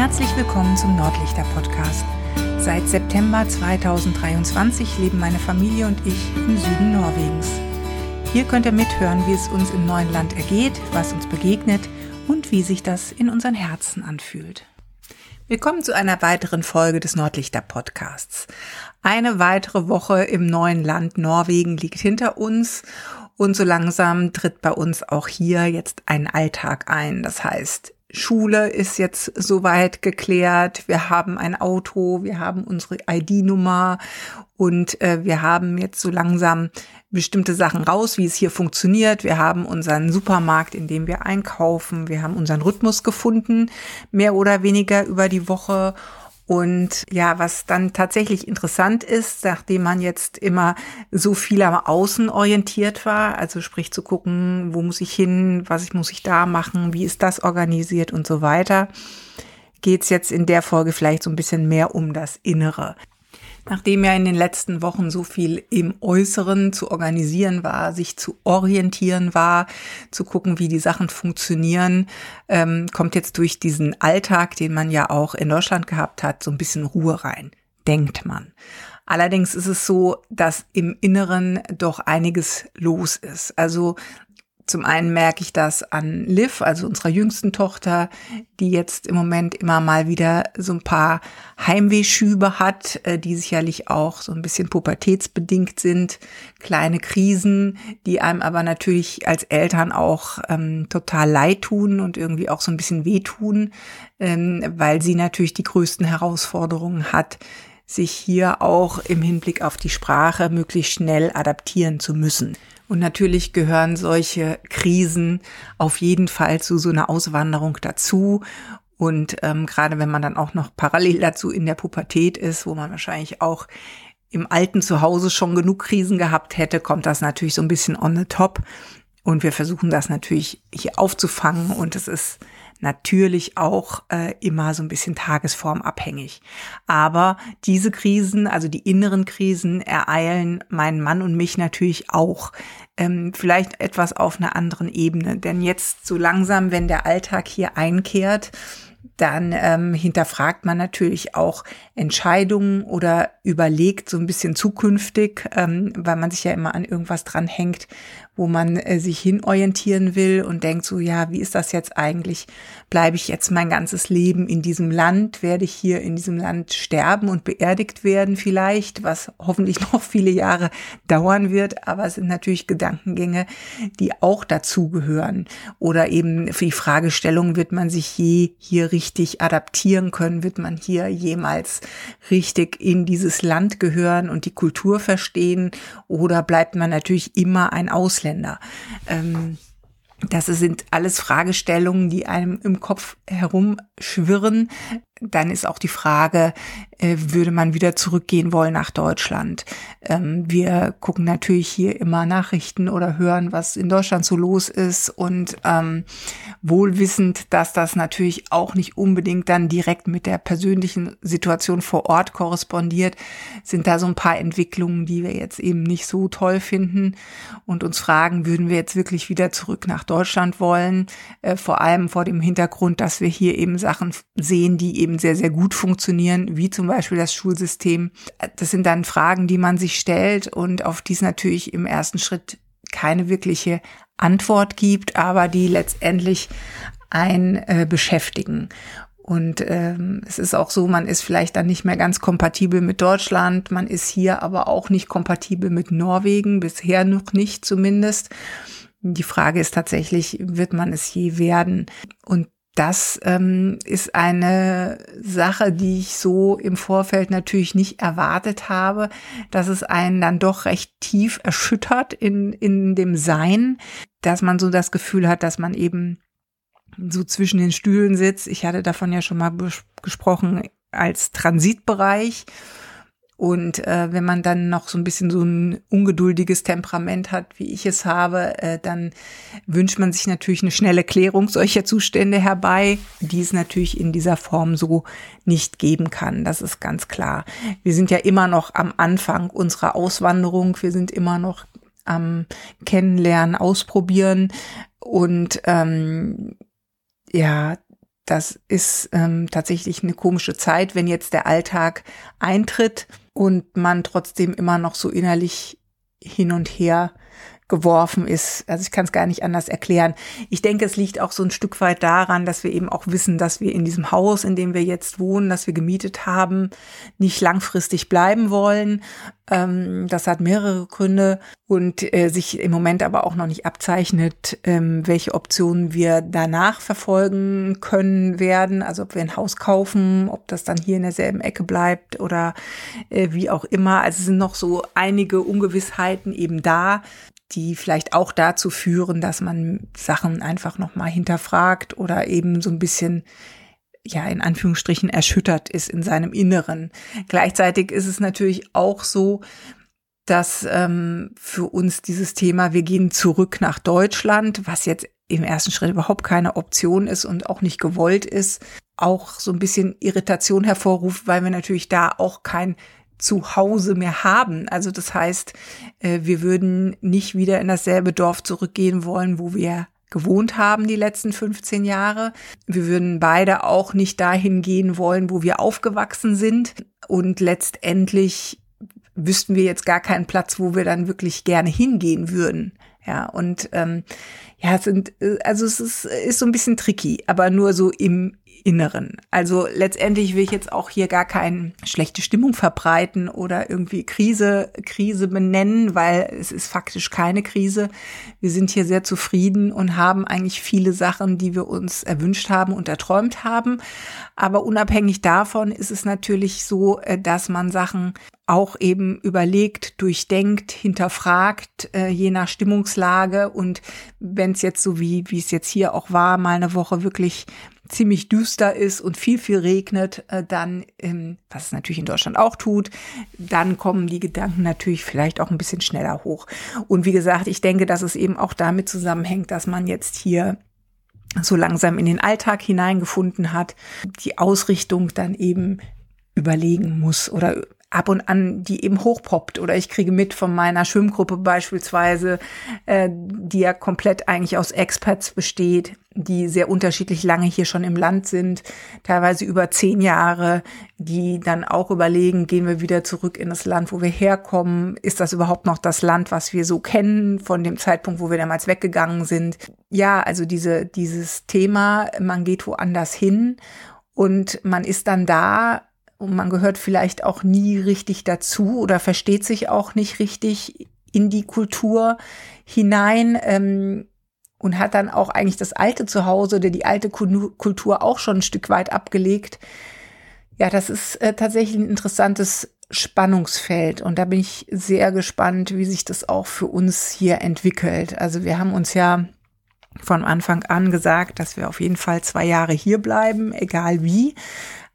Herzlich willkommen zum Nordlichter Podcast. Seit September 2023 leben meine Familie und ich im Süden Norwegens. Hier könnt ihr mithören, wie es uns im neuen Land ergeht, was uns begegnet und wie sich das in unseren Herzen anfühlt. Willkommen zu einer weiteren Folge des Nordlichter Podcasts. Eine weitere Woche im neuen Land Norwegen liegt hinter uns und so langsam tritt bei uns auch hier jetzt ein Alltag ein. Das heißt, Schule ist jetzt soweit geklärt. Wir haben ein Auto, wir haben unsere ID-Nummer und äh, wir haben jetzt so langsam bestimmte Sachen raus, wie es hier funktioniert. Wir haben unseren Supermarkt, in dem wir einkaufen. Wir haben unseren Rhythmus gefunden, mehr oder weniger über die Woche und ja, was dann tatsächlich interessant ist, nachdem man jetzt immer so viel am Außen orientiert war, also sprich zu gucken, wo muss ich hin, was muss ich da machen, wie ist das organisiert und so weiter, geht's jetzt in der Folge vielleicht so ein bisschen mehr um das Innere. Nachdem ja in den letzten Wochen so viel im Äußeren zu organisieren war, sich zu orientieren war, zu gucken, wie die Sachen funktionieren, ähm, kommt jetzt durch diesen Alltag, den man ja auch in Deutschland gehabt hat, so ein bisschen Ruhe rein, denkt man. Allerdings ist es so, dass im Inneren doch einiges los ist. Also zum einen merke ich das an Liv, also unserer jüngsten Tochter, die jetzt im Moment immer mal wieder so ein paar Heimwehschübe hat, äh, die sicherlich auch so ein bisschen pubertätsbedingt sind. Kleine Krisen, die einem aber natürlich als Eltern auch ähm, total leid tun und irgendwie auch so ein bisschen wehtun, ähm, weil sie natürlich die größten Herausforderungen hat, sich hier auch im Hinblick auf die Sprache möglichst schnell adaptieren zu müssen. Und natürlich gehören solche Krisen auf jeden Fall zu so einer Auswanderung dazu. Und ähm, gerade wenn man dann auch noch parallel dazu in der Pubertät ist, wo man wahrscheinlich auch im alten Zuhause schon genug Krisen gehabt hätte, kommt das natürlich so ein bisschen on the top. Und wir versuchen das natürlich hier aufzufangen. Und es ist natürlich auch äh, immer so ein bisschen tagesformabhängig. Aber diese Krisen, also die inneren Krisen, ereilen meinen Mann und mich natürlich auch. Ähm, vielleicht etwas auf einer anderen Ebene. Denn jetzt so langsam, wenn der Alltag hier einkehrt, dann ähm, hinterfragt man natürlich auch Entscheidungen oder überlegt so ein bisschen zukünftig, ähm, weil man sich ja immer an irgendwas dranhängt, wo man äh, sich hinorientieren will und denkt so, ja, wie ist das jetzt eigentlich? Bleibe ich jetzt mein ganzes Leben in diesem Land? Werde ich hier in diesem Land sterben und beerdigt werden vielleicht, was hoffentlich noch viele Jahre dauern wird, aber es sind natürlich Gedankengänge, die auch dazugehören. Oder eben für die Fragestellung, wird man sich je hier richtig adaptieren können? Wird man hier jemals richtig in dieses Land gehören und die Kultur verstehen? Oder bleibt man natürlich immer ein Ausländer? Ausländer. Ähm, das sind alles Fragestellungen, die einem im Kopf herumschwirren, dann ist auch die Frage, äh, würde man wieder zurückgehen wollen nach Deutschland? Ähm, wir gucken natürlich hier immer Nachrichten oder hören, was in Deutschland so los ist und ähm, wohlwissend, dass das natürlich auch nicht unbedingt dann direkt mit der persönlichen Situation vor Ort korrespondiert, sind da so ein paar Entwicklungen, die wir jetzt eben nicht so toll finden und uns fragen, würden wir jetzt wirklich wieder zurück nach Deutschland wollen? Äh, vor allem vor dem Hintergrund, dass wir hier eben Sachen sehen, die eben eben sehr, sehr gut funktionieren, wie zum Beispiel das Schulsystem. Das sind dann Fragen, die man sich stellt und auf die es natürlich im ersten Schritt keine wirkliche Antwort gibt, aber die letztendlich ein äh, beschäftigen. Und ähm, es ist auch so, man ist vielleicht dann nicht mehr ganz kompatibel mit Deutschland, man ist hier aber auch nicht kompatibel mit Norwegen, bisher noch nicht zumindest. Die Frage ist tatsächlich, wird man es je werden? Und das ähm, ist eine Sache, die ich so im Vorfeld natürlich nicht erwartet habe, dass es einen dann doch recht tief erschüttert in, in dem Sein, dass man so das Gefühl hat, dass man eben so zwischen den Stühlen sitzt. Ich hatte davon ja schon mal gesprochen als Transitbereich und äh, wenn man dann noch so ein bisschen so ein ungeduldiges Temperament hat, wie ich es habe, äh, dann wünscht man sich natürlich eine schnelle Klärung solcher Zustände herbei, die es natürlich in dieser Form so nicht geben kann. Das ist ganz klar. Wir sind ja immer noch am Anfang unserer Auswanderung. Wir sind immer noch am Kennenlernen, Ausprobieren und ähm, ja, das ist ähm, tatsächlich eine komische Zeit, wenn jetzt der Alltag eintritt und man trotzdem immer noch so innerlich hin und her geworfen ist. Also ich kann es gar nicht anders erklären. Ich denke, es liegt auch so ein Stück weit daran, dass wir eben auch wissen, dass wir in diesem Haus, in dem wir jetzt wohnen, das wir gemietet haben, nicht langfristig bleiben wollen. Ähm, das hat mehrere Gründe und äh, sich im Moment aber auch noch nicht abzeichnet, ähm, welche Optionen wir danach verfolgen können werden. Also ob wir ein Haus kaufen, ob das dann hier in derselben Ecke bleibt oder äh, wie auch immer. Also es sind noch so einige Ungewissheiten eben da die vielleicht auch dazu führen, dass man Sachen einfach nochmal hinterfragt oder eben so ein bisschen ja, in Anführungsstrichen erschüttert ist in seinem Inneren. Gleichzeitig ist es natürlich auch so, dass ähm, für uns dieses Thema, wir gehen zurück nach Deutschland, was jetzt im ersten Schritt überhaupt keine Option ist und auch nicht gewollt ist, auch so ein bisschen Irritation hervorruft, weil wir natürlich da auch kein Zuhause mehr haben. Also das heißt, äh, wir würden nicht wieder in dasselbe Dorf zurückgehen wollen, wo wir gewohnt haben die letzten 15 Jahre. Wir würden beide auch nicht dahin gehen wollen, wo wir aufgewachsen sind. Und letztendlich wüssten wir jetzt gar keinen Platz, wo wir dann wirklich gerne hingehen würden. Ja, und ähm, ja, es sind, äh, also es ist, ist so ein bisschen tricky, aber nur so im Inneren. Also letztendlich will ich jetzt auch hier gar keine schlechte Stimmung verbreiten oder irgendwie Krise, Krise benennen, weil es ist faktisch keine Krise. Wir sind hier sehr zufrieden und haben eigentlich viele Sachen, die wir uns erwünscht haben und erträumt haben. Aber unabhängig davon ist es natürlich so, äh, dass man Sachen auch eben überlegt, durchdenkt, hinterfragt, äh, je nach Stimmungslage. Und wenn es jetzt so wie, wie es jetzt hier auch war, mal eine Woche wirklich ziemlich düster ist und viel, viel regnet, äh, dann, ähm, was es natürlich in Deutschland auch tut, dann kommen die Gedanken natürlich vielleicht auch ein bisschen schneller hoch. Und wie gesagt, ich denke, dass es eben auch damit zusammenhängt, dass man jetzt hier so langsam in den Alltag hineingefunden hat, die Ausrichtung dann eben überlegen muss oder ab und an die eben hochpoppt oder ich kriege mit von meiner Schwimmgruppe beispielsweise, äh, die ja komplett eigentlich aus Expats besteht, die sehr unterschiedlich lange hier schon im Land sind, teilweise über zehn Jahre, die dann auch überlegen, gehen wir wieder zurück in das Land, wo wir herkommen? Ist das überhaupt noch das Land, was wir so kennen von dem Zeitpunkt, wo wir damals weggegangen sind? Ja, also diese, dieses Thema, man geht woanders hin und man ist dann da und man gehört vielleicht auch nie richtig dazu oder versteht sich auch nicht richtig in die Kultur hinein ähm, und hat dann auch eigentlich das alte Zuhause oder die alte Kultur auch schon ein Stück weit abgelegt. Ja, das ist äh, tatsächlich ein interessantes Spannungsfeld und da bin ich sehr gespannt, wie sich das auch für uns hier entwickelt. Also wir haben uns ja von Anfang an gesagt, dass wir auf jeden Fall zwei Jahre hier bleiben, egal wie.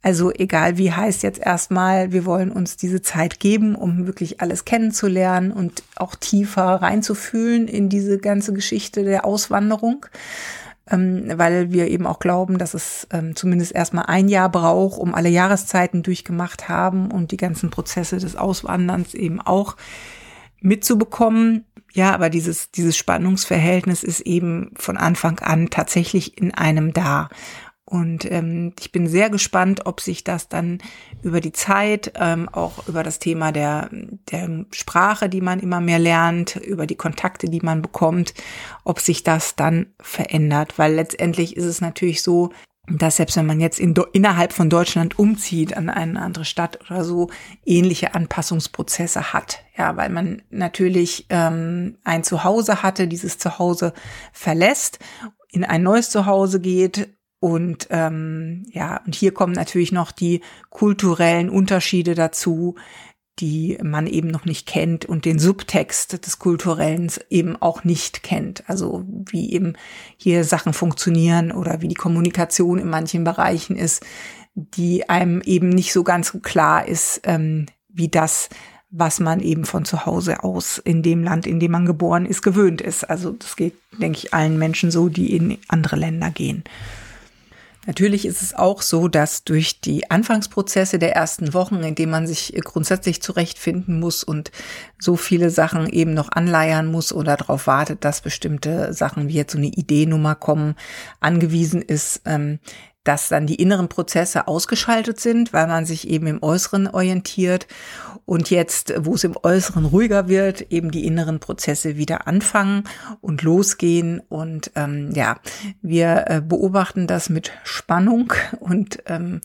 Also egal wie heißt jetzt erstmal, wir wollen uns diese Zeit geben, um wirklich alles kennenzulernen und auch tiefer reinzufühlen in diese ganze Geschichte der Auswanderung, ähm, weil wir eben auch glauben, dass es ähm, zumindest erstmal ein Jahr braucht, um alle Jahreszeiten durchgemacht haben und die ganzen Prozesse des Auswanderns eben auch mitzubekommen. Ja, aber dieses, dieses Spannungsverhältnis ist eben von Anfang an tatsächlich in einem da. Und ähm, ich bin sehr gespannt, ob sich das dann über die Zeit, ähm, auch über das Thema der, der Sprache, die man immer mehr lernt, über die Kontakte, die man bekommt, ob sich das dann verändert. Weil letztendlich ist es natürlich so, dass selbst wenn man jetzt in, innerhalb von Deutschland umzieht an eine andere Stadt oder so, ähnliche Anpassungsprozesse hat. Ja, weil man natürlich ähm, ein Zuhause hatte, dieses Zuhause verlässt, in ein neues Zuhause geht und ähm, ja, und hier kommen natürlich noch die kulturellen Unterschiede dazu, die man eben noch nicht kennt und den Subtext des Kulturellen eben auch nicht kennt. Also wie eben hier Sachen funktionieren oder wie die Kommunikation in manchen Bereichen ist, die einem eben nicht so ganz klar ist, ähm, wie das, was man eben von zu Hause aus in dem Land, in dem man geboren ist, gewöhnt ist. Also das geht, denke ich, allen Menschen so, die in andere Länder gehen. Natürlich ist es auch so, dass durch die Anfangsprozesse der ersten Wochen, in denen man sich grundsätzlich zurechtfinden muss und so viele Sachen eben noch anleiern muss oder darauf wartet, dass bestimmte Sachen wie jetzt so eine Ideenummer kommen, angewiesen ist, ähm, dass dann die inneren Prozesse ausgeschaltet sind, weil man sich eben im Äußeren orientiert und jetzt, wo es im Äußeren ruhiger wird, eben die inneren Prozesse wieder anfangen und losgehen und ähm, ja, wir äh, beobachten das mit Spannung und ähm,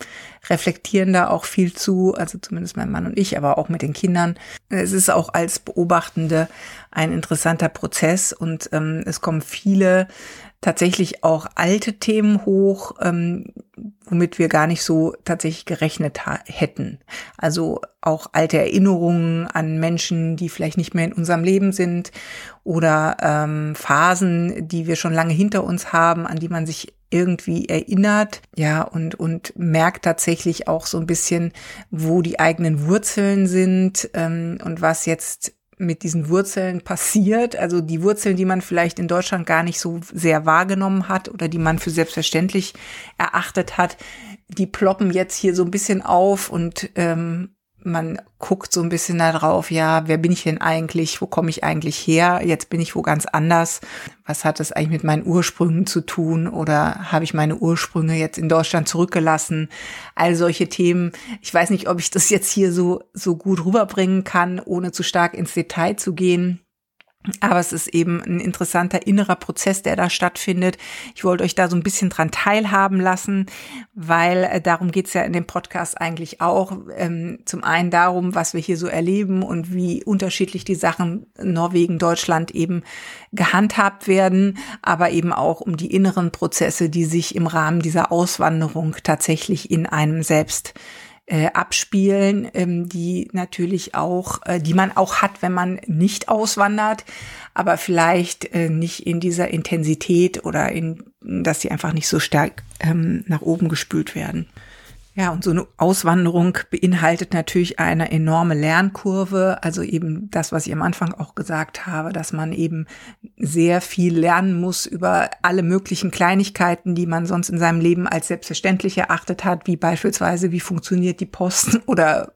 reflektieren da auch viel zu, also zumindest mein Mann und ich, aber auch mit den Kindern. Es ist auch als Beobachtende ein interessanter Prozess und ähm, es kommen viele tatsächlich auch alte Themen hoch, ähm, womit wir gar nicht so tatsächlich gerechnet hätten. Also auch alte Erinnerungen an Menschen, die vielleicht nicht mehr in unserem Leben sind oder ähm, Phasen, die wir schon lange hinter uns haben, an die man sich irgendwie erinnert, ja, und, und merkt tatsächlich auch so ein bisschen, wo die eigenen Wurzeln sind ähm, und was jetzt mit diesen Wurzeln passiert, also die Wurzeln, die man vielleicht in Deutschland gar nicht so sehr wahrgenommen hat oder die man für selbstverständlich erachtet hat, die ploppen jetzt hier so ein bisschen auf und ähm, man guckt so ein bisschen da drauf, ja, wer bin ich denn eigentlich? Wo komme ich eigentlich her? Jetzt bin ich wo ganz anders. Was hat das eigentlich mit meinen Ursprüngen zu tun? Oder habe ich meine Ursprünge jetzt in Deutschland zurückgelassen? All solche Themen. Ich weiß nicht, ob ich das jetzt hier so, so gut rüberbringen kann, ohne zu stark ins Detail zu gehen. Aber es ist eben ein interessanter innerer Prozess, der da stattfindet. Ich wollte euch da so ein bisschen dran teilhaben lassen, weil äh, darum geht's ja in dem Podcast eigentlich auch. Ähm, zum einen darum, was wir hier so erleben und wie unterschiedlich die Sachen Norwegen, Deutschland eben gehandhabt werden, aber eben auch um die inneren Prozesse, die sich im Rahmen dieser Auswanderung tatsächlich in einem selbst äh, abspielen, ähm, die natürlich auch, äh, die man auch hat, wenn man nicht auswandert, aber vielleicht äh, nicht in dieser Intensität oder in, dass sie einfach nicht so stark ähm, nach oben gespült werden. Ja, und so eine Auswanderung beinhaltet natürlich eine enorme Lernkurve. Also eben das, was ich am Anfang auch gesagt habe, dass man eben sehr viel lernen muss über alle möglichen Kleinigkeiten, die man sonst in seinem Leben als selbstverständlich erachtet hat, wie beispielsweise, wie funktioniert die Post oder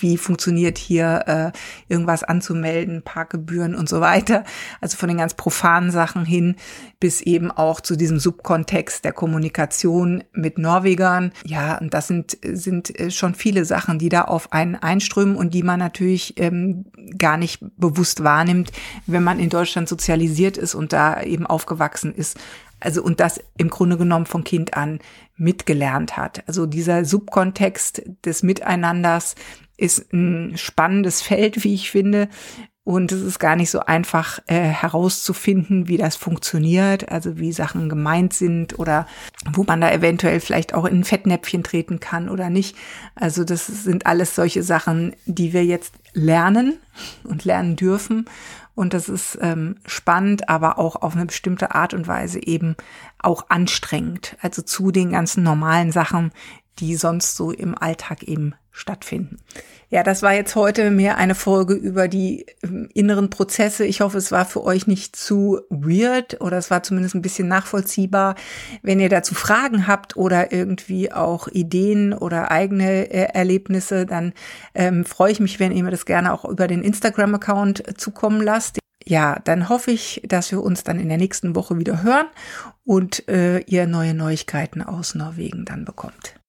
wie funktioniert hier äh, irgendwas anzumelden, Parkgebühren und so weiter. Also von den ganz profanen Sachen hin bis eben auch zu diesem Subkontext der Kommunikation mit Norwegern. Ja, und das sind, sind äh, schon viele Sachen, die da auf einen einströmen und die man natürlich ähm, gar nicht bewusst wahrnimmt, wenn man in Deutschland sozialisiert ist und da eben aufgewachsen ist. Also und das im Grunde genommen von Kind an mitgelernt hat. Also dieser Subkontext des Miteinanders ist ein spannendes Feld, wie ich finde. Und es ist gar nicht so einfach äh, herauszufinden, wie das funktioniert, also wie Sachen gemeint sind oder wo man da eventuell vielleicht auch in ein Fettnäpfchen treten kann oder nicht. Also das sind alles solche Sachen, die wir jetzt lernen und lernen dürfen. Und das ist ähm, spannend, aber auch auf eine bestimmte Art und Weise eben auch anstrengend. Also zu den ganzen normalen Sachen, die sonst so im Alltag eben stattfinden. Ja, das war jetzt heute mehr eine Folge über die ähm, inneren Prozesse. Ich hoffe, es war für euch nicht zu weird oder es war zumindest ein bisschen nachvollziehbar. Wenn ihr dazu Fragen habt oder irgendwie auch Ideen oder eigene äh, Erlebnisse, dann ähm, freue ich mich, wenn ihr mir das gerne auch über den Instagram-Account zukommen lasst. Ja, dann hoffe ich, dass wir uns dann in der nächsten Woche wieder hören und äh, ihr neue Neuigkeiten aus Norwegen dann bekommt.